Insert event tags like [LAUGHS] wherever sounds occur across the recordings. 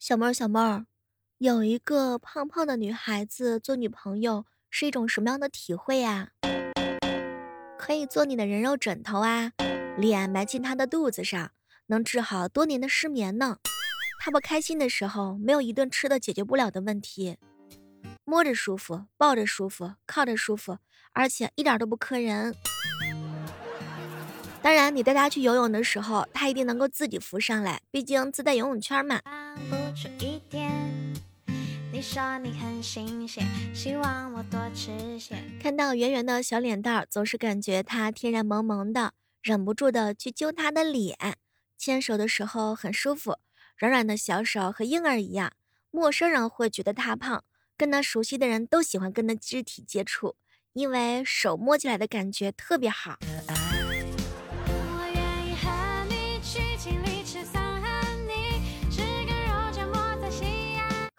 小妹儿，小妹儿，有一个胖胖的女孩子做女朋友是一种什么样的体会呀？可以做你的人肉枕头啊，脸埋进她的肚子上，能治好多年的失眠呢。她不开心的时候，没有一顿吃的解决不了的问题。摸着舒服，抱着舒服，靠着舒服，而且一点都不磕人。当然，你带他去游泳的时候，他一定能够自己浮上来，毕竟自带游泳圈嘛。看到圆圆的小脸蛋儿，总是感觉他天然萌萌的，忍不住的去揪他的脸。牵手的时候很舒服，软软的小手和婴儿一样。陌生人会觉得他胖，跟他熟悉的人都喜欢跟他肢体接触，因为手摸起来的感觉特别好。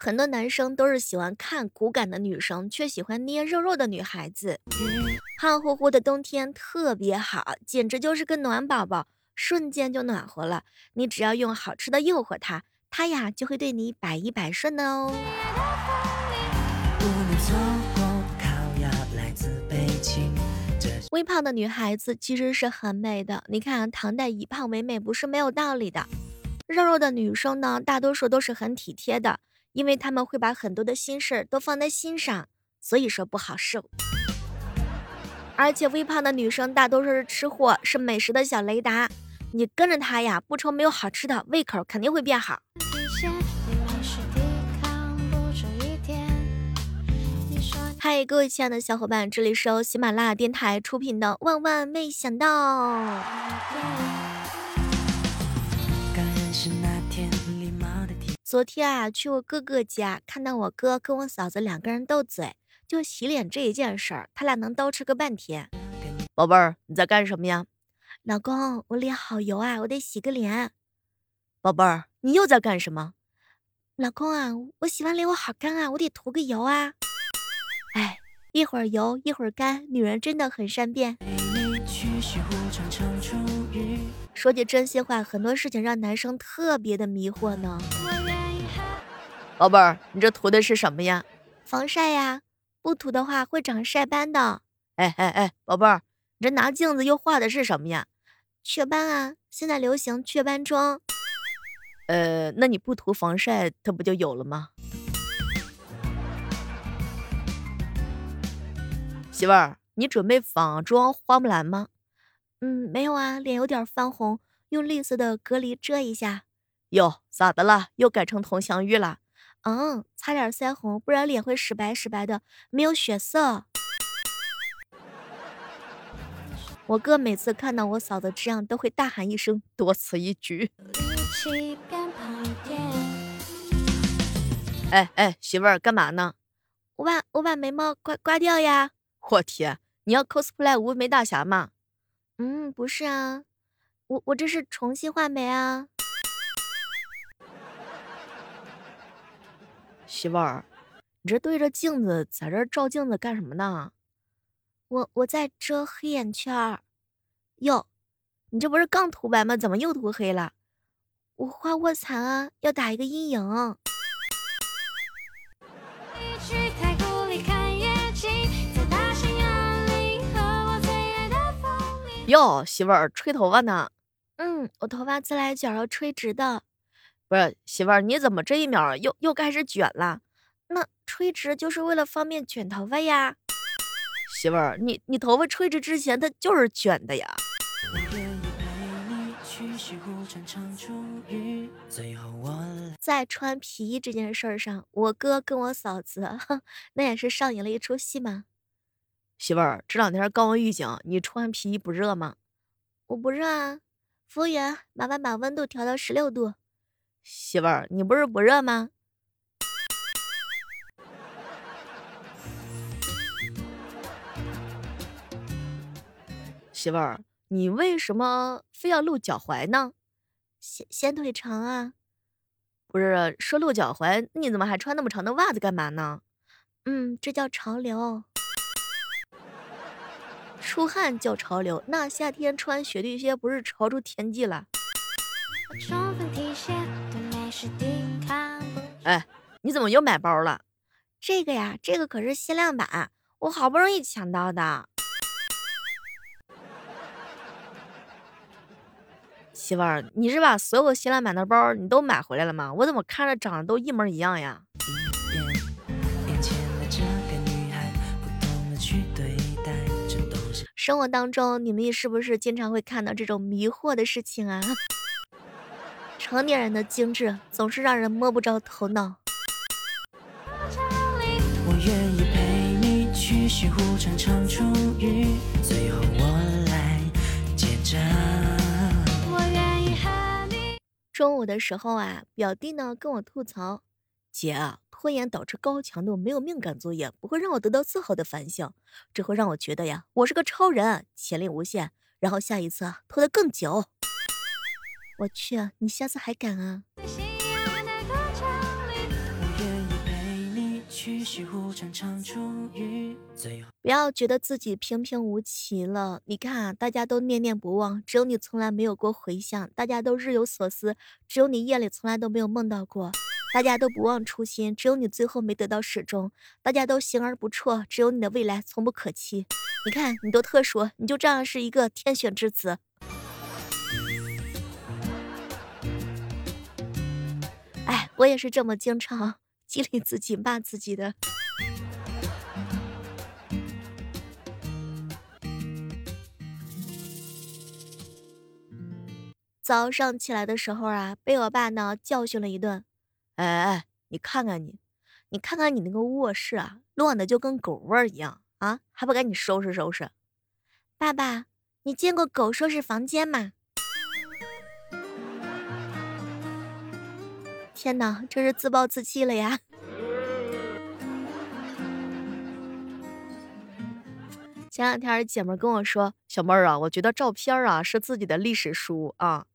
很多男生都是喜欢看骨感的女生，却喜欢捏肉肉的女孩子。胖乎乎的冬天特别好，简直就是个暖宝宝，瞬间就暖和了。你只要用好吃的诱惑他，他呀就会对你百依百顺的哦。微胖的女孩子其实是很美的，你看唐代以胖为美不是没有道理的。肉肉的女生呢，大多数都是很体贴的。因为他们会把很多的心事儿都放在心上，所以说不好受。而且微胖的女生大多数是吃货，是美食的小雷达。你跟着她呀，不愁没有好吃的，胃口肯定会变好。嗨，各位亲爱的小伙伴，这里是由喜马拉雅电台出品的《万万没想到》。昨天啊，去我哥哥家，看到我哥跟我嫂子两个人斗嘴，就洗脸这一件事儿，他俩能叨扯个半天。宝贝儿，你在干什么呀？老公，我脸好油啊，我得洗个脸。宝贝儿，你又在干什么？老公啊，我洗完脸我好干啊，我得涂个油啊。哎，一会儿油一会儿干，女人真的很善变。说句真心话，很多事情让男生特别的迷惑呢。宝贝儿，你这涂的是什么呀？防晒呀，不涂的话会长晒斑的。哎哎哎，宝贝儿，你这拿镜子又画的是什么呀？雀斑啊，现在流行雀斑妆。呃，那你不涂防晒，它不就有了吗？媳妇儿，你准备仿妆花木兰吗？嗯，没有啊，脸有点泛红，用绿色的隔离遮一下。哟，咋的了？又改成佟湘玉了？嗯，擦点腮红，不然脸会屎白屎白的，没有血色。我哥每次看到我嫂子这样，都会大喊一声：“多此一举。”哎哎，媳妇儿干嘛呢？我把我把眉毛刮刮掉呀！我天，你要 cosplay 无眉大侠吗？嗯，不是啊，我我这是重新画眉啊。媳妇儿，你这对着镜子在这照镜子干什么呢？我我在遮黑眼圈儿。哟，你这不是刚涂白吗？怎么又涂黑了？我画卧蚕啊，要打一个阴影。哟，媳妇儿吹头发呢？嗯，我头发自来卷要吹直的。不是媳妇儿，你怎么这一秒又又开始卷了？那吹直就是为了方便卷头发呀。媳妇儿，你你头发吹直之前它就是卷的呀。在穿皮衣这件事儿上，我哥跟我嫂子 [LAUGHS] 那也是上演了一出戏嘛。媳妇儿，这两天高温预警，你穿皮衣不热吗？我不热啊。服务员，麻烦把温度调到十六度。媳妇儿，你不是不热吗？媳妇儿，你为什么非要露脚踝呢？显显腿长啊。不是说露脚踝，你怎么还穿那么长的袜子干嘛呢？嗯，这叫潮流。出汗叫潮流，那夏天穿雪地靴不是潮出天际了？你怎么又买包了？这个呀，这个可是限量版，我好不容易抢到的。媳妇儿，你是把所有限量版的包你都买回来了吗？我怎么看着长得都一模一样呀？生活当中，你们是不是经常会看到这种迷惑的事情啊？[LAUGHS] 成年人的精致总是让人摸不着头脑。愿意陪你去西湖畅畅出雨，最后我来见证。我愿意和你中午的时候啊，表弟呢跟我吐槽，姐啊。拖延导致高强度没有命感作业，不会让我得到丝毫的反省，这会让我觉得呀，我是个超人，潜力无限。然后下一次拖得更久。我去，你下次还敢啊？不要觉得自己平平无奇了。你看，啊大家都念念不忘，只有你从来没有过回响；大家都日有所思，只有你夜里从来都没有梦到过。大家都不忘初心，只有你最后没得到始终；大家都行而不辍，只有你的未来从不可期。你看，你多特殊，你就这样是一个天选之子。哎，我也是这么经常激励自己、骂自己的。早上起来的时候啊，被我爸呢教训了一顿。哎哎，你看看你，你看看你那个卧室啊，乱的就跟狗窝一样啊，还不赶紧收拾收拾？爸爸，你见过狗收拾房间吗？天哪，这是自暴自弃了呀！前两天姐妹跟我说，小妹儿啊，我觉得照片啊是自己的历史书啊。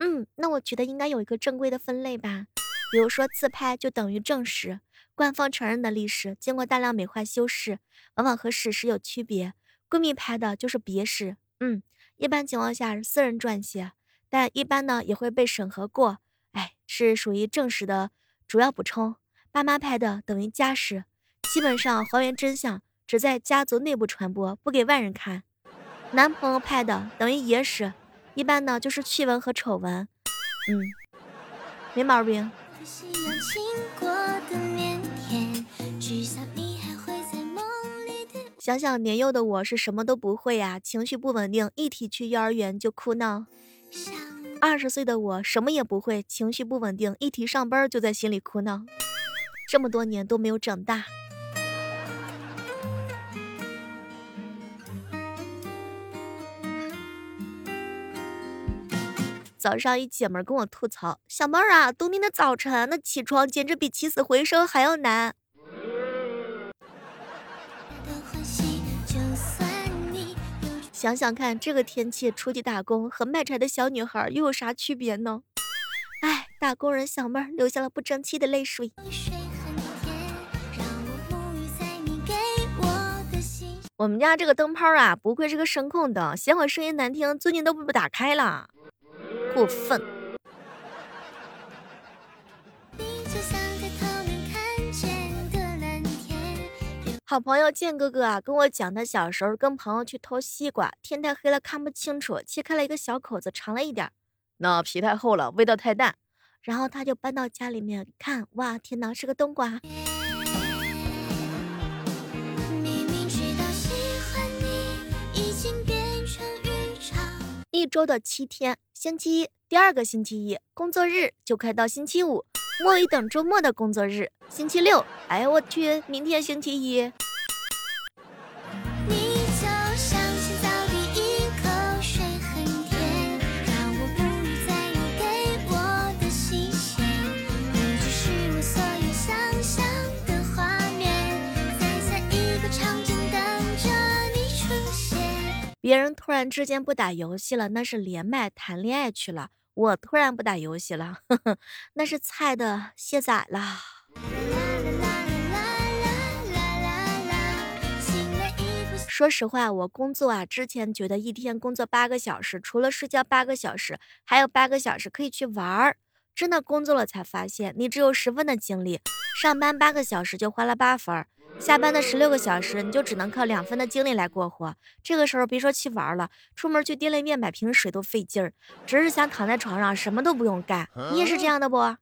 嗯，那我觉得应该有一个正规的分类吧。比如说，自拍就等于正史，官方承认的历史，经过大量美化修饰，往往和史实有区别。闺蜜拍的就是别史，嗯，一般情况下是私人撰写，但一般呢也会被审核过，哎，是属于正史的主要补充。爸妈拍的等于家史，基本上还原真相，只在家族内部传播，不给外人看。男朋友拍的等于野史，一般呢就是趣闻和丑闻，嗯，没毛病。想想年幼的我是什么都不会呀，情绪不稳定，一提去幼儿园就哭闹。二十岁的我什么也不会，情绪不稳定，一提上班就在心里哭闹。这么多年都没有长大。早上一姐们跟我吐槽：“小妹啊，冬天的早晨，那起床简直比起死回生还要难。”想想看，这个天气出去打工和卖柴的小女孩又有啥区别呢？哎，打工人小妹儿流下了不争气的泪水。我们家这个灯泡啊，不愧是个声控灯，嫌我声音难听，最近都不打开了。过分。好朋友建哥哥啊，跟我讲他小时候跟朋友去偷西瓜，天太黑了看不清楚，切开了一个小口子，尝了一点，那皮太厚了，味道太淡，然后他就搬到家里面看，哇，天哪，是个冬瓜。一周的七天，星期一，第二个星期一，工作日就快到星期五，莫一等周末的工作日，星期六，哎呀我去，明天星期一。别人突然之间不打游戏了，那是连麦谈恋爱去了。我突然不打游戏了，呵呵，那是菜的卸载了。说实话，我工作啊，之前觉得一天工作八个小时，除了睡觉八个小时，还有八个小时可以去玩儿。真的工作了才发现，你只有十分的精力，上班八个小时就花了八分，下班的十六个小时你就只能靠两分的精力来过活。这个时候别说去玩了，出门去店里面买瓶水都费劲儿，只是想躺在床上什么都不用干。你也是这样的不？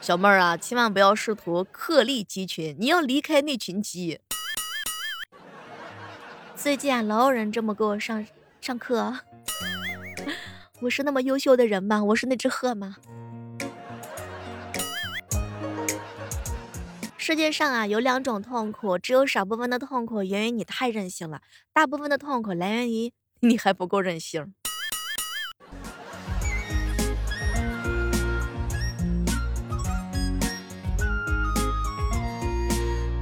小妹儿啊，千万不要试图鹤立鸡群，你要离开那群鸡。最近啊，老有人这么给我上上课。我是那么优秀的人吗？我是那只鹤吗？世界上啊，有两种痛苦，只有少部分的痛苦源于你太任性了，大部分的痛苦来源于你还不够任性。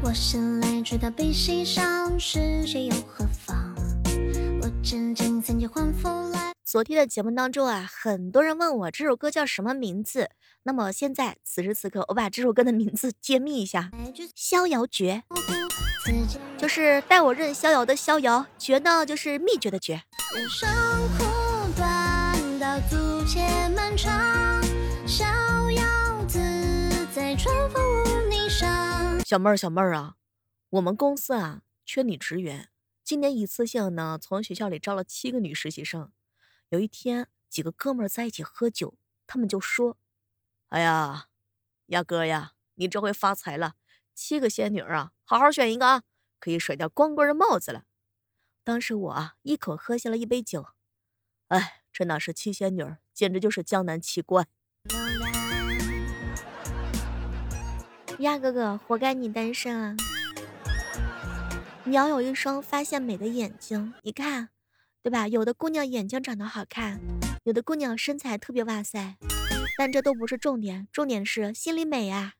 我生来知道悲喜伤，世界又何妨？我真正曾经。昨天的节目当中啊，很多人问我这首歌叫什么名字。那么现在此时此刻，我把这首歌的名字揭秘一下：《逍遥诀》，就是带我认逍遥的逍遥，诀呢就是秘诀的诀。人生苦短，道阻且漫长，逍遥自在，春风无霓裳。小妹儿，小妹儿啊，我们公司啊缺女职员，今年一次性呢从学校里招了七个女实习生。有一天，几个哥们儿在一起喝酒，他们就说：“哎呀，亚哥呀，你这回发财了，七个仙女啊，好好选一个啊，可以甩掉光棍的帽子了。”当时我啊一口喝下了一杯酒，哎，这哪是七仙女，简直就是江南七怪。[LAUGHS] 鸭哥哥，活该你单身啊！[LAUGHS] 你要有一双发现美的眼睛，你看，对吧？有的姑娘眼睛长得好看，有的姑娘身材特别哇塞，但这都不是重点，重点是心里美呀。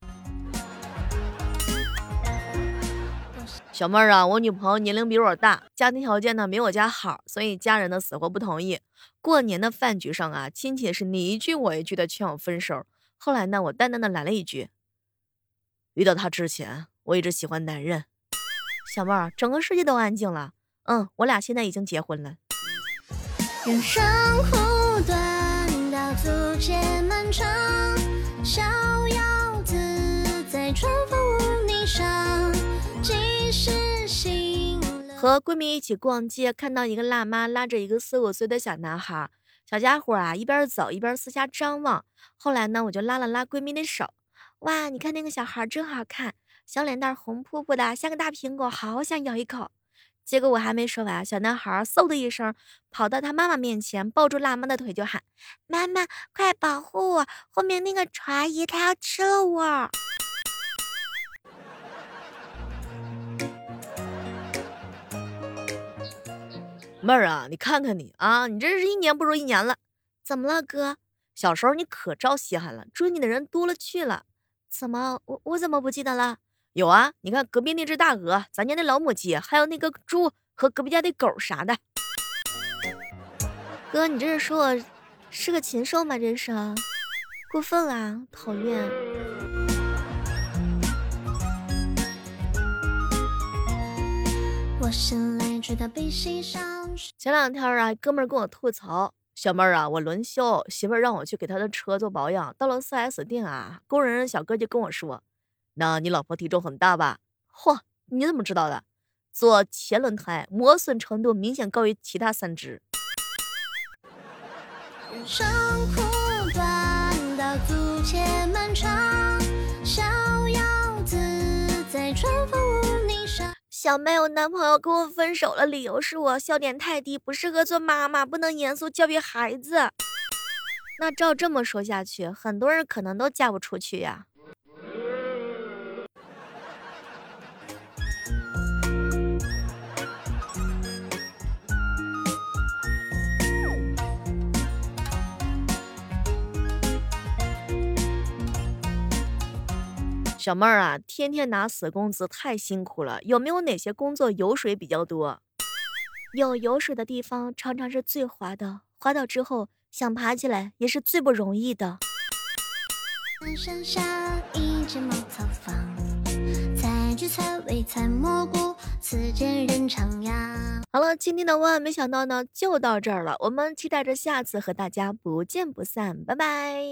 小妹儿啊，我女朋友年龄比我大，家庭条件呢没我家好，所以家人呢死活不同意。过年的饭局上啊，亲戚是你一句我一句的劝我分手。后来呢，我淡淡的来了一句。遇到他之前，我一直喜欢男人。小妹儿，整个世界都安静了。嗯，我俩现在已经结婚了。人生苦短，道阻且漫长，逍遥自在，春风无霓裳。即使心和闺蜜一起逛街，看到一个辣妈拉着一个四五岁的小男孩，小家伙啊一边走一边四下张望。后来呢，我就拉了拉闺蜜的手。哇，你看那个小孩真好看，小脸蛋红扑扑的，像个大苹果，好想咬一口。结果我还没说完，小男孩嗖的一声跑到他妈妈面前，抱住辣妈的腿就喊：“妈妈，快保护我！后面那个船姨她要吃了我。”妹儿啊，你看看你啊，你这是一年不如一年了。怎么了，哥？小时候你可招稀罕了，追你的人多了去了。怎么，我我怎么不记得了？有啊，你看隔壁那只大鹅，咱家那老母鸡，还有那个猪和隔壁家的狗啥的。哥，你这是说我是个禽兽吗？这是过分啦，讨厌。前两天啊，哥们跟我吐槽。小妹儿啊，我轮休，媳妇儿让我去给她的车做保养。到了 4S 店啊，工人小哥就跟我说：“那你老婆体重很大吧？”嚯，你怎么知道的？做前轮胎磨损程度明显高于其他三只。人生苦短，道阻且漫长，逍遥自在，春风。小妹，我男朋友跟我分手了，理由是我笑点太低，不适合做妈妈，不能严肃教育孩子。那照这么说下去，很多人可能都嫁不出去呀。小妹儿啊，天天拿死工资太辛苦了，有没有哪些工作油水比较多？有油水的地方常常是最滑的，滑倒之后想爬起来也是最不容易的。此间人徜徉。好了，今天的万万没想到呢，就到这儿了。我们期待着下次和大家不见不散，拜拜。